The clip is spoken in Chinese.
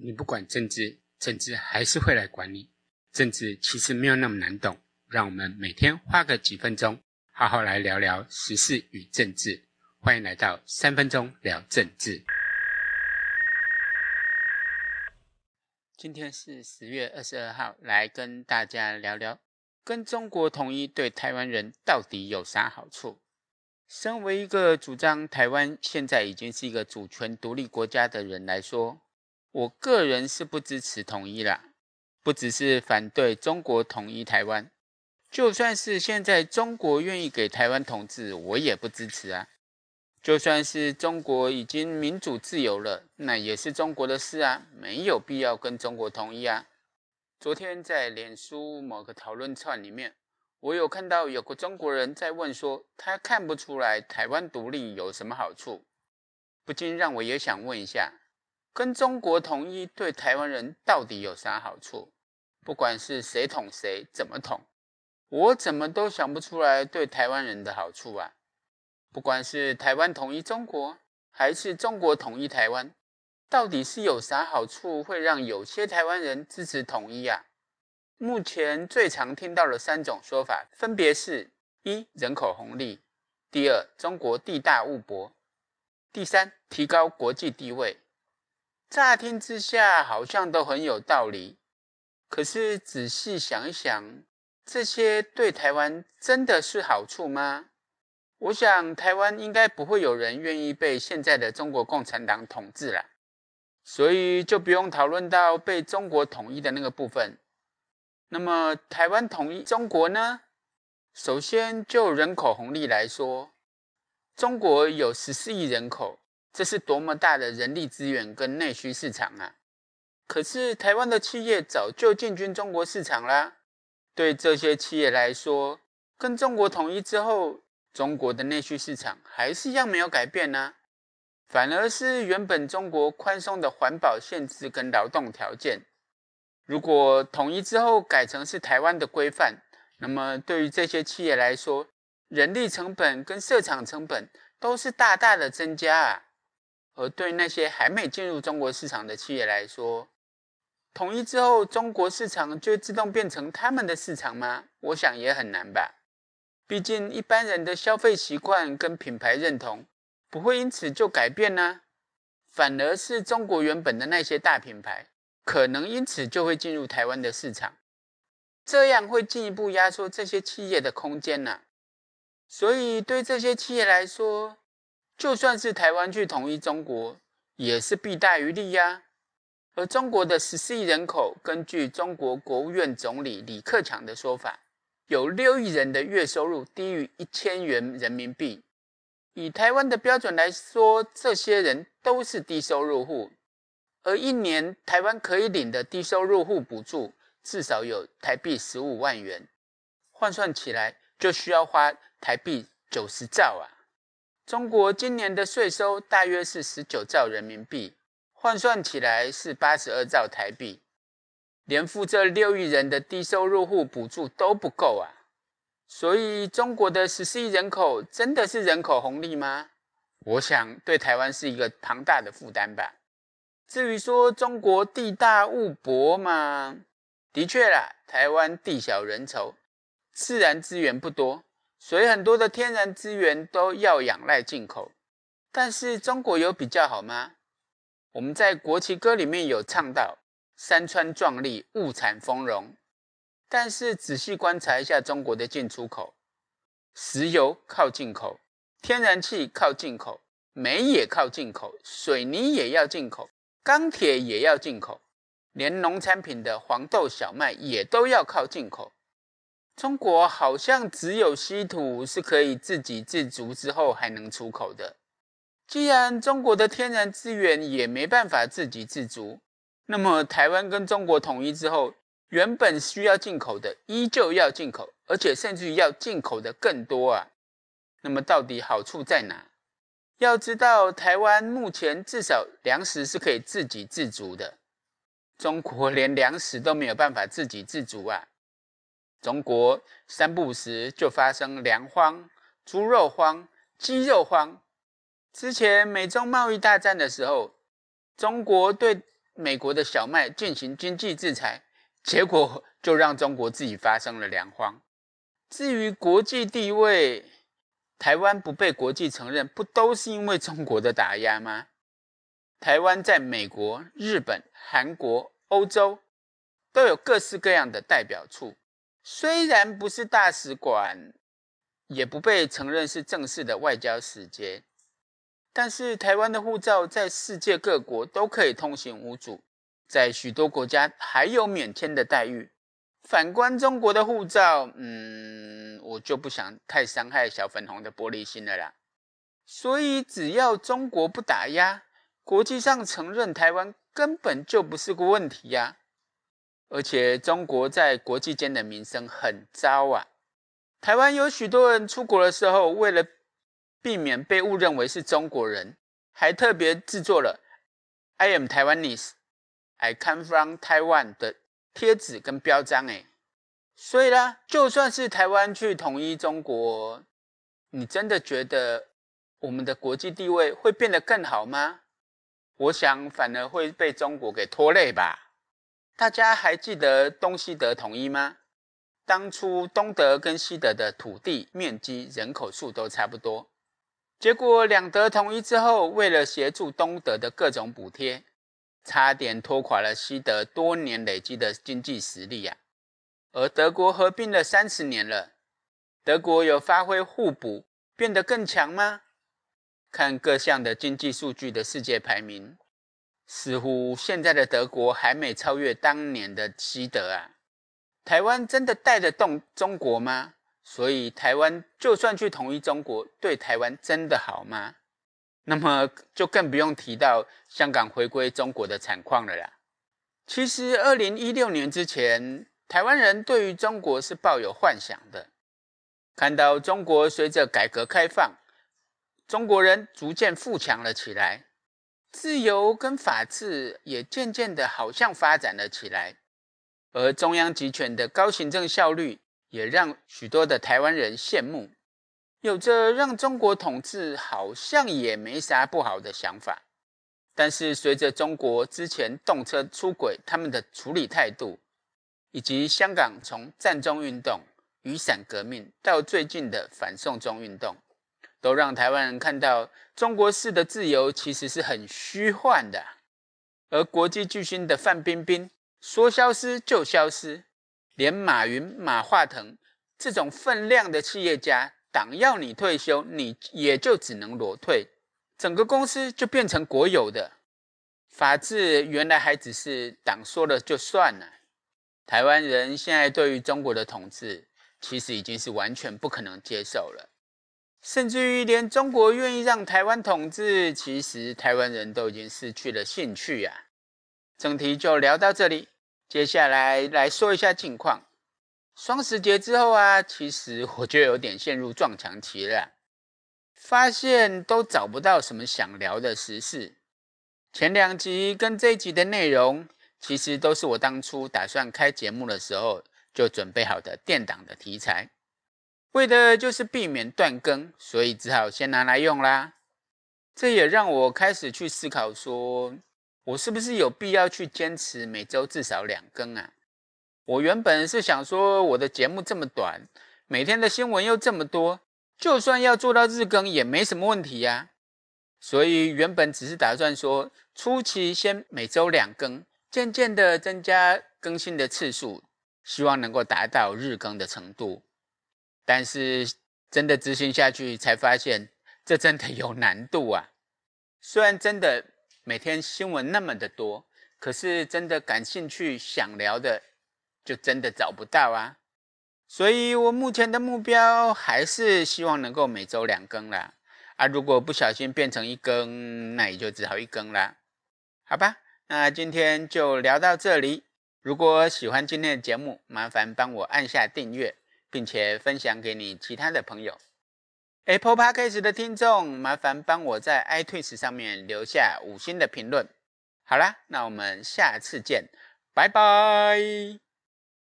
你不管政治，政治还是会来管你。政治其实没有那么难懂，让我们每天花个几分钟，好好来聊聊时事与政治。欢迎来到三分钟聊政治。今天是十月二十二号，来跟大家聊聊，跟中国统一对台湾人到底有啥好处？身为一个主张台湾现在已经是一个主权独立国家的人来说，我个人是不支持统一啦。不只是反对中国统一台湾，就算是现在中国愿意给台湾统治，我也不支持啊。就算是中国已经民主自由了，那也是中国的事啊，没有必要跟中国统一啊。昨天在脸书某个讨论串里面，我有看到有个中国人在问说，他看不出来台湾独立有什么好处，不禁让我也想问一下，跟中国统一对台湾人到底有啥好处？不管是谁统谁，怎么统，我怎么都想不出来对台湾人的好处啊！不管是台湾统一中国，还是中国统一台湾，到底是有啥好处会让有些台湾人支持统一啊？目前最常听到的三种说法，分别是：一、人口红利；第二，中国地大物博；第三，提高国际地位。乍听之下，好像都很有道理。可是仔细想一想，这些对台湾真的是好处吗？我想台湾应该不会有人愿意被现在的中国共产党统治了，所以就不用讨论到被中国统一的那个部分。那么台湾统一中国呢？首先就人口红利来说，中国有十四亿人口，这是多么大的人力资源跟内需市场啊！可是台湾的企业早就进军中国市场啦。对这些企业来说，跟中国统一之后，中国的内需市场还是一样没有改变呢。反而是原本中国宽松的环保限制跟劳动条件，如果统一之后改成是台湾的规范，那么对于这些企业来说，人力成本跟设厂成本都是大大的增加啊。而对那些还没进入中国市场的企业来说，统一之后，中国市场就自动变成他们的市场吗？我想也很难吧。毕竟一般人的消费习惯跟品牌认同不会因此就改变呢，反而是中国原本的那些大品牌可能因此就会进入台湾的市场，这样会进一步压缩这些企业的空间呢。所以对这些企业来说，就算是台湾去统一中国，也是弊大于利呀。而中国的十四亿人口，根据中国国务院总理李克强的说法，有六亿人的月收入低于一千元人民币。以台湾的标准来说，这些人都是低收入户。而一年台湾可以领的低收入户补助，至少有台币十五万元，换算起来就需要花台币九十兆啊！中国今年的税收大约是十九兆人民币。换算起来是八十二兆台币，连付这六亿人的低收入户补助都不够啊！所以中国的十四亿人口真的是人口红利吗？我想对台湾是一个庞大的负担吧。至于说中国地大物博嘛，的确啦，台湾地小人稠，自然资源不多，所以很多的天然资源都要仰赖进口。但是中国有比较好吗？我们在国旗歌里面有唱到“山川壮丽，物产丰荣”，但是仔细观察一下中国的进出口，石油靠进口，天然气靠进口，煤也靠进口，水泥也要进口，钢铁也要进口，连农产品的黄豆、小麦也都要靠进口。中国好像只有稀土是可以自给自足之后还能出口的。既然中国的天然资源也没办法自给自足，那么台湾跟中国统一之后，原本需要进口的依旧要进口，而且甚至于要进口的更多啊。那么到底好处在哪？要知道，台湾目前至少粮食是可以自给自足的，中国连粮食都没有办法自给自足啊。中国三不五时就发生粮荒、猪肉荒、鸡肉荒。之前美中贸易大战的时候，中国对美国的小麦进行经济制裁，结果就让中国自己发生了粮荒。至于国际地位，台湾不被国际承认，不都是因为中国的打压吗？台湾在美国、日本、韩国、欧洲都有各式各样的代表处，虽然不是大使馆，也不被承认是正式的外交使节。但是台湾的护照在世界各国都可以通行无阻，在许多国家还有免签的待遇。反观中国的护照，嗯，我就不想太伤害小粉红的玻璃心了啦。所以只要中国不打压，国际上承认台湾根本就不是个问题呀。而且中国在国际间的名声很糟啊。台湾有许多人出国的时候，为了避免被误认为是中国人，还特别制作了 “I am Taiwanese, I come from Taiwan” 的贴纸跟标章。诶，所以啦，就算是台湾去统一中国，你真的觉得我们的国际地位会变得更好吗？我想反而会被中国给拖累吧。大家还记得东西德统一吗？当初东德跟西德的土地面积、人口数都差不多。结果两德统一之后，为了协助东德的各种补贴，差点拖垮了西德多年累积的经济实力呀。而德国合并了三十年了，德国有发挥互补，变得更强吗？看各项的经济数据的世界排名，似乎现在的德国还没超越当年的西德啊。台湾真的带得动中国吗？所以，台湾就算去统一中国，对台湾真的好吗？那么，就更不用提到香港回归中国的惨况了啦。其实，二零一六年之前，台湾人对于中国是抱有幻想的。看到中国随着改革开放，中国人逐渐富强了起来，自由跟法治也渐渐的好像发展了起来，而中央集权的高行政效率。也让许多的台湾人羡慕，有着让中国统治好像也没啥不好的想法。但是随着中国之前动车出轨他们的处理态度，以及香港从战中运动、雨伞革命到最近的反送中运动，都让台湾人看到中国式的自由其实是很虚幻的。而国际巨星的范冰冰说消失就消失。连马云、马化腾这种分量的企业家，党要你退休，你也就只能裸退，整个公司就变成国有的。法治原来还只是党说了就算了。台湾人现在对于中国的统治，其实已经是完全不可能接受了，甚至于连中国愿意让台湾统治，其实台湾人都已经失去了兴趣呀。整题就聊到这里。接下来来说一下近况。双十节之后啊，其实我就有点陷入撞墙期了，发现都找不到什么想聊的时事。前两集跟这一集的内容，其实都是我当初打算开节目的时候就准备好的垫档的题材，为的就是避免断更，所以只好先拿来用啦。这也让我开始去思考说，我是不是有必要去坚持每周至少两更啊？我原本是想说，我的节目这么短，每天的新闻又这么多，就算要做到日更也没什么问题呀。所以原本只是打算说，初期先每周两更，渐渐的增加更新的次数，希望能够达到日更的程度。但是真的执行下去，才发现这真的有难度啊。虽然真的。每天新闻那么的多，可是真的感兴趣想聊的，就真的找不到啊。所以我目前的目标还是希望能够每周两更啦。啊，如果不小心变成一更，那也就只好一更啦。好吧，那今天就聊到这里。如果喜欢今天的节目，麻烦帮我按下订阅，并且分享给你其他的朋友。Apple Podcast 的听众，麻烦帮我在 iTunes 上面留下五星的评论。好啦，那我们下次见，拜拜。